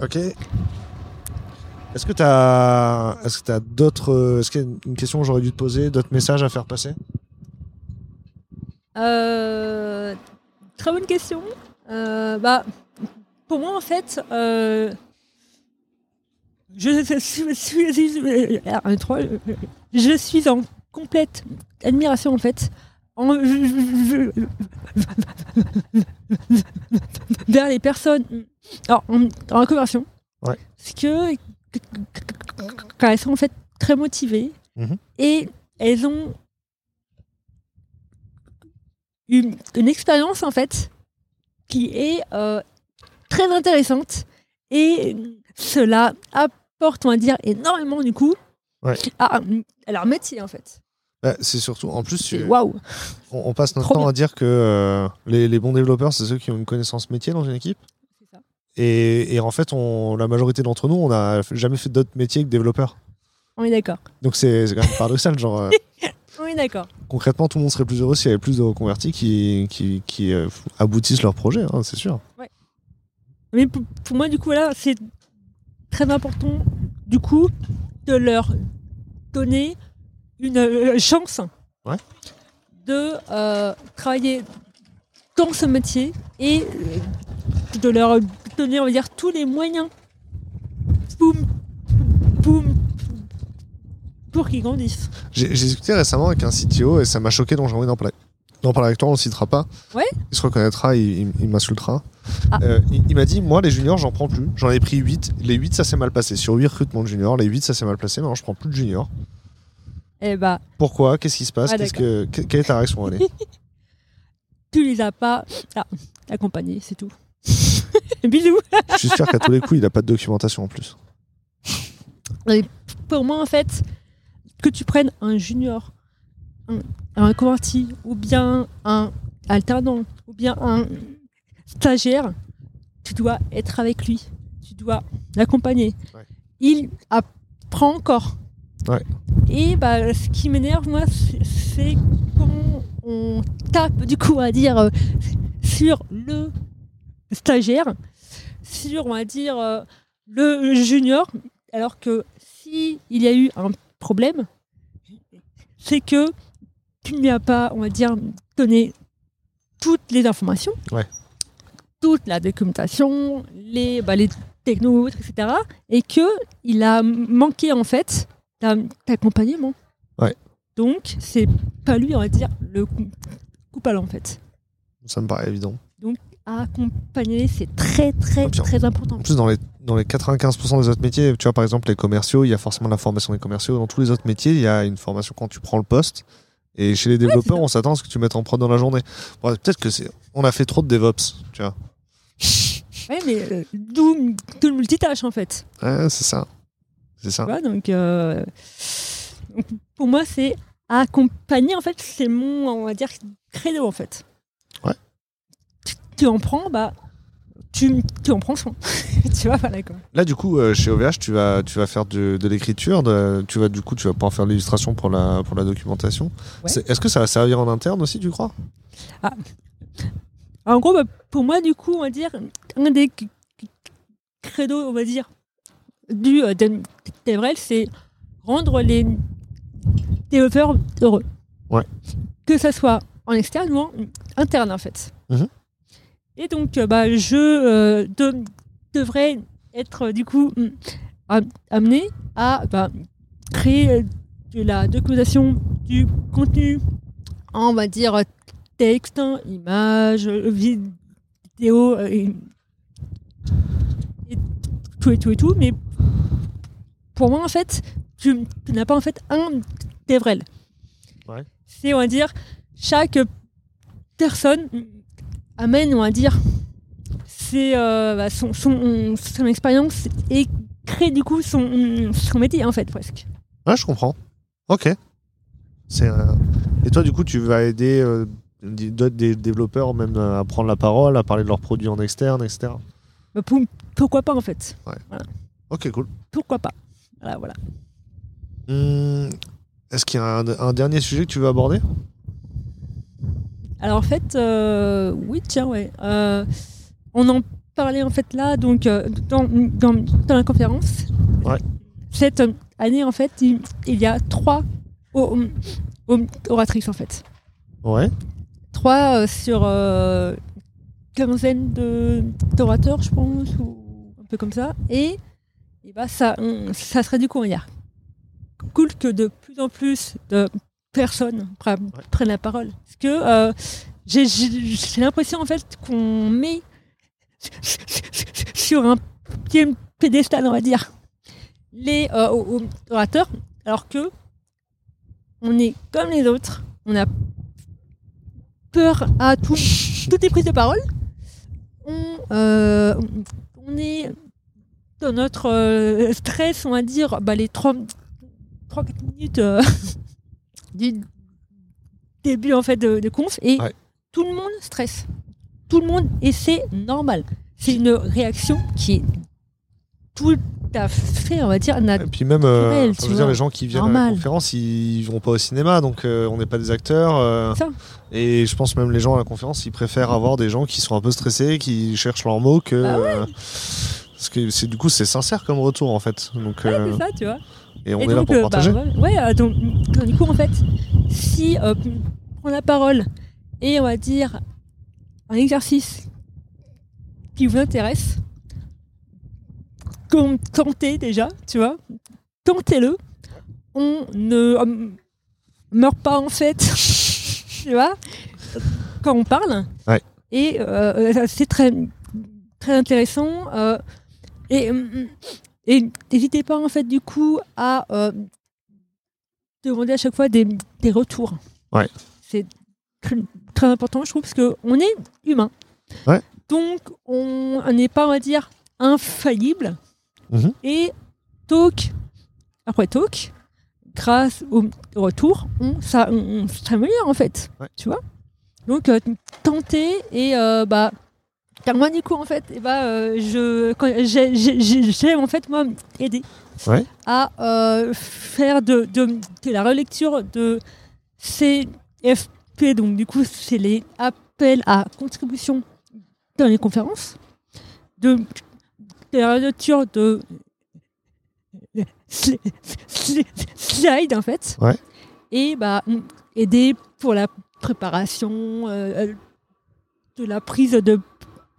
A: Ok. Est-ce que t'as, est-ce que t'as d'autres, est-ce qu'il y a une question que j'aurais dû te poser, d'autres messages à faire passer
B: Euh, très bonne question. Euh, bah, pour moi, en fait, euh, je, suis, suis- un, trois, euh, je suis en complète admiration, en fait, vers les personnes alors, en, en reconversion.
A: Ouais.
B: Parce que quand elles sont en fait très motivées
A: Mhm.
B: et elles ont une, une expérience en fait qui est euh, très intéressante et cela apporte, on va dire, énormément du coup
A: Ouais.
B: à, à leur métier en fait.
A: Bah, C'est surtout, en plus,
B: waouh!
A: on, on passe notre
B: Trop
A: temps
B: bien.
A: à dire que euh, les, les bons développeurs, c'est ceux qui ont une connaissance métier dans une équipe.
B: Ça.
A: Et, et en fait, on, la majorité d'entre nous, on n'a jamais fait d'autre métier que développeur.
B: On est d'accord.
A: Donc c'est quand même paradoxal. Genre, euh,
B: On est d'accord.
A: concrètement, tout le monde serait plus heureux s'il y avait plus de reconvertis qui, qui, qui euh, aboutissent leur projet, hein, c'est sûr.
B: Mais pour, pour moi, du coup, là, c'est très important, du coup, de leur donner une euh, chance
A: Ouais.
B: de euh, travailler dans ce métier et de leur donner, on va dire, tous les moyens boum, boum, pour qu'ils grandissent.
A: J'ai discuté récemment avec un CTO et ça m'a choqué, donc j'ai envie d'en parler. D'en parler avec toi, on le citera pas.
B: Ouais.
A: Il se reconnaîtra, il, il- il m'insultera.
B: Ah.
A: Euh, il il m'a dit, moi, les juniors, j'en prends plus. J'en ai pris 8. Les 8, ça s'est mal passé. Sur 8 recrutements de juniors, les 8, ça s'est mal passé. Maintenant, je prends plus de juniors.
B: Eh bah,
A: Pourquoi? Qu'est-ce qui se passe?
B: Ah,
A: Qu'est-ce que, que- Quelle est ta réaction René?
B: Tu les as pas ah, accompagnés, c'est tout. Bisous.
A: Je suis sûr qu'à tous les coups, il a pas de documentation en plus.
B: pour moi, en fait, que tu prennes un junior, un, un converti, ou bien un alternant, ou bien un stagiaire, tu dois être avec lui. Tu dois l'accompagner.
A: Ouais.
B: Il apprend encore.
A: Ouais.
B: Et bah, ce qui m'énerve, moi, c'est- quand on tape, du coup, à dire, euh, sur le stagiaire, sur, on va dire, euh, le junior, alors que si il y a eu un problème, c'est que tu ne lui as pas, on va dire, donné toutes les informations,
A: Ouais.
B: toute la documentation, les, bah, les technos, etc. Et que il a manqué en fait d'accompagnement.
A: Ouais.
B: Donc c'est pas lui, on va dire, le coup- coupable en fait.
A: Ça me paraît évident.
B: Accompagner, c'est très très
A: bien.
B: très important.
A: En plus, dans les, dans les 95% des autres métiers, tu vois, par exemple, les commerciaux, il y a forcément la formation des commerciaux. Dans tous les autres métiers, il y a une formation quand tu prends le poste. Et chez les développeurs, on s'attend à ce que tu mettes en prod dans la journée. Bon, Peut-être que c'est, on a fait trop de DevOps, tu vois.
B: Ouais, mais euh, d'où tout le multitâche en fait.
A: Ouais, c'est ça. C'est ça.
B: Tu vois, donc, euh, donc, pour moi, c'est accompagner, en fait, c'est mon, on va dire, credo, en fait.
A: Ouais.
B: Tu, tu en prends, bah, tu, tu en prends soin. tu vois, voilà quoi.
A: Là, du coup, euh, chez OVH, tu vas, tu vas faire de, de l'écriture. Tu vas, du coup, tu vas pouvoir faire l'illustration pour la, pour la documentation.
B: Ouais.
A: Est-ce que ça va servir en interne aussi, tu crois?
B: En gros, bah, pour moi, du coup, on va dire, un des credos, on va dire, du euh, DevRel, c'est rendre les développeurs heureux.
A: Ouais.
B: Que ça soit en externe ou en interne, en fait.
A: Mhm.
B: Et donc, euh, bah, je euh, de- devrais être, euh, du coup, mm, am- amené à bah, créer de la documentation du contenu, en, on va dire, texte, hein, images, euh, vidéo, et, et tout et tout et tout. Mais pour moi, en fait, tu, tu n'as pas en fait un DevRel.
A: Ouais.
B: C'est, on va dire, chaque personne amène, on va dire, c'est bah, son, son, son expérience et crée du coup son, son métier, en fait, presque.
A: Ouais, je comprends. Ok. C'est, euh, Et toi, du coup, tu vas aider euh, d'autres dé- développeurs même euh, à prendre la parole, à parler de leurs produits en externe, etc.
B: Bah, pour- pourquoi pas, en fait
A: Ok, cool.
B: Pourquoi pas Voilà, voilà.
A: Hum, Est-ce qu'il y a un, un dernier sujet que tu veux aborder?
B: Alors en fait, euh, oui, tiens, ouais. Euh, on en parlait en fait là, donc euh, dans, dans, dans la conférence.
A: Ouais.
B: Cette année, en fait, il, il y a trois oratrices en fait.
A: Ouais.
B: Trois euh, sur euh, quinzaine de d'orateurs, je pense, ou un peu comme ça. Et, et bah ça, on- ça serait du coup, on va dire, cool que de plus en plus de personnes pre- prennent la parole. Parce que euh, j'ai- l'impression en fait qu'on met sur un pied- pédestal, on va dire, les euh, orateurs, alors que on est comme les autres, on a peur à tout, toutes les prises de parole. On, euh, on est dans notre euh, stress, on va dire, bah, les 3-4 minutes euh, du début en fait de, de conf, et
A: Ouais.
B: tout le monde stresse. Tout le monde, et c'est normal. C'est une réaction qui est tout à fait, on va dire, nat-
A: Et puis même, euh,
B: Naturel,
A: enfin,
B: tu
A: je veux dire, les gens qui viennent à la conférence, ils vont pas au cinéma, donc euh, on n'est pas des acteurs.
B: Ça.
A: et je pense même les gens à la conférence, ils préfèrent avoir des gens qui sont un peu stressés, qui cherchent leurs mots que.
B: Ah
A: euh, parce que c'est du coup c'est sincère comme retour en fait. Donc euh,
B: c'est ça, tu vois.
A: et on
B: Et
A: est là
B: donc,
A: pour
B: euh, bah,
A: partager.
B: ouais, ouais, euh, donc, donc, du coup, en fait, si euh, on prend la parole et on va dire un exercice qui vous intéresse, tentez déjà, tu vois, tentez-le. On ne meurt pas en fait, tu vois, quand on parle.
A: Ouais.
B: Et c'est très, très intéressant. euh, et euh, et n'hésitez pas en fait du coup à euh, demander à chaque fois des, des retours.
A: Ouais.
B: C'est très, très important je trouve parce que on est humain.
A: Ouais.
B: Donc on n'est pas on va dire infaillible.
A: Mhm.
B: Et talk après talk, grâce au retour, on, ça, on, on s'améliore en fait.
A: Ouais.
B: Tu vois? Donc euh, tenter et euh, bah car moi, du coup, en fait, eh ben, euh, je, j'aime en fait moi aider
A: Ouais.
B: à euh, faire de, de, de la relecture de CFP. Donc, du coup, c'est les appels à contribution dans les conférences, de, de la relecture de sli- sli- slides en fait,
A: Ouais.
B: et bah aider pour la préparation euh, de la prise de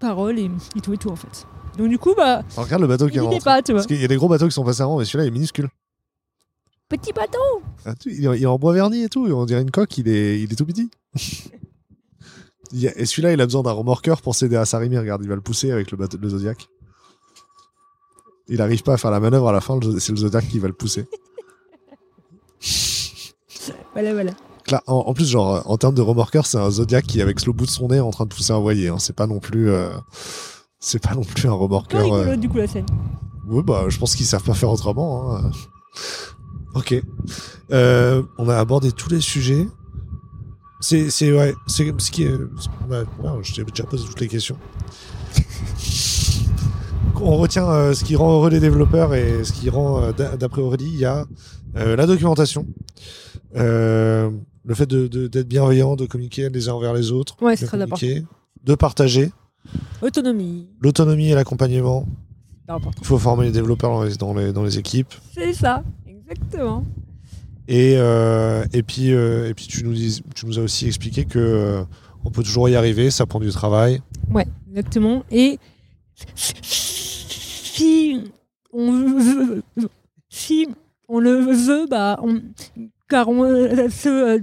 B: et, et tout et tout en fait. Donc du coup bah
A: Alors, regarde le bateau qui est rentré.
B: pas.
A: Parce qu'il y a des gros bateaux qui sont passés avant, mais celui-là il est minuscule.
B: Petit bateau.
A: Ah, tu- il, est, il est en bois verni et tout, on dirait une coque, il est, il est tout petit. Et celui-là, il a besoin d'un remorqueur pour s'aider à s'arrimer. Regarde, il va le pousser avec le, bateau, le Zodiac. Il n'arrive pas à faire la manœuvre à la fin, c'est le Zodiac qui va le pousser.
B: Voilà voilà.
A: Là, en, en plus, genre, en termes de remorqueur, c'est un Zodiac qui, avec le bout de son nez, est en train de pousser un voilier. hein. C'est pas non plus, euh, c'est pas non plus un
B: Pas
A: remorqueur.
B: rigolo
A: euh,
B: du coup la scène.
A: Ouais, bah, je pense qu'ils savent pas faire autrement. hein. Ok. Euh, on a abordé tous les sujets. C'est, c'est, ouais, c'est ce qui est. c'est- ouais, ouais, je t'ai déjà posé toutes les questions. On retient euh, ce qui rend heureux les développeurs et ce qui rend, euh, d'a- d'après Aurélie, il y a euh, la documentation, le fait de, de- d'être bienveillant, de communiquer les uns envers les autres,
B: Ouais,
A: de
B: c'est très
A: communiquer, de partager,
B: Autonomie.
A: l'autonomie et l'accompagnement. Il faut former les développeurs dans les, dans les, dans les équipes.
B: C'est ça. Exactement.
A: Et, et puis, et puis tu, nous dis, tu nous as aussi expliqué que on peut toujours y arriver, ça prend du travail.
B: Ouais, exactement. Et si on veut, si on le veut, bah, on, car on se euh,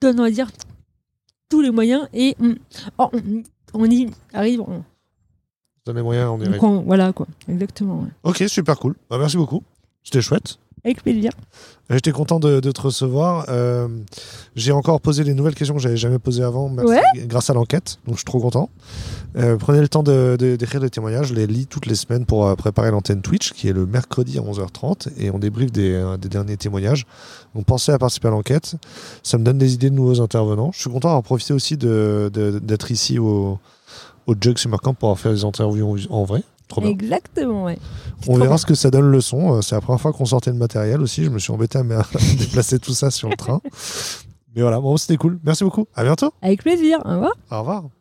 B: donne, on va dire, tous les moyens et on, oh, on, on y arrive. on-
A: Donne les moyens, on y arrive.
B: voilà, quoi. Exactement. ouais.
A: Ok, super cool. Bah, merci beaucoup. C'était chouette.
B: Avec plaisir.
A: Euh, J'étais content de, de te recevoir. Euh, J'ai encore posé les nouvelles questions que j'avais jamais posées avant merci- grâce à l'enquête, donc je suis trop content. Euh, prenez le temps de- de- d'écrire des témoignages, je les lis toutes les semaines pour préparer l'antenne Twitch qui est le mercredi à 11h30 et on débriefe des, des derniers témoignages. Donc pensez à participer à l'enquête, ça me donne des idées de nouveaux intervenants. Je suis content d'avoir profité aussi de- de- d'être ici au, au Jug Summer Camp pour faire des interviews en vrai. Trop bien.
B: Exactement, ouais.
A: On verra
B: bien.
A: ce que ça donne le son. Euh, C'est la première fois qu'on sortait le matériel aussi. Je me suis embêté à me à déplacer tout ça sur le train. Mais voilà, bon, c'était cool. Merci beaucoup. À bientôt.
B: Avec plaisir. Au revoir.
A: Au revoir.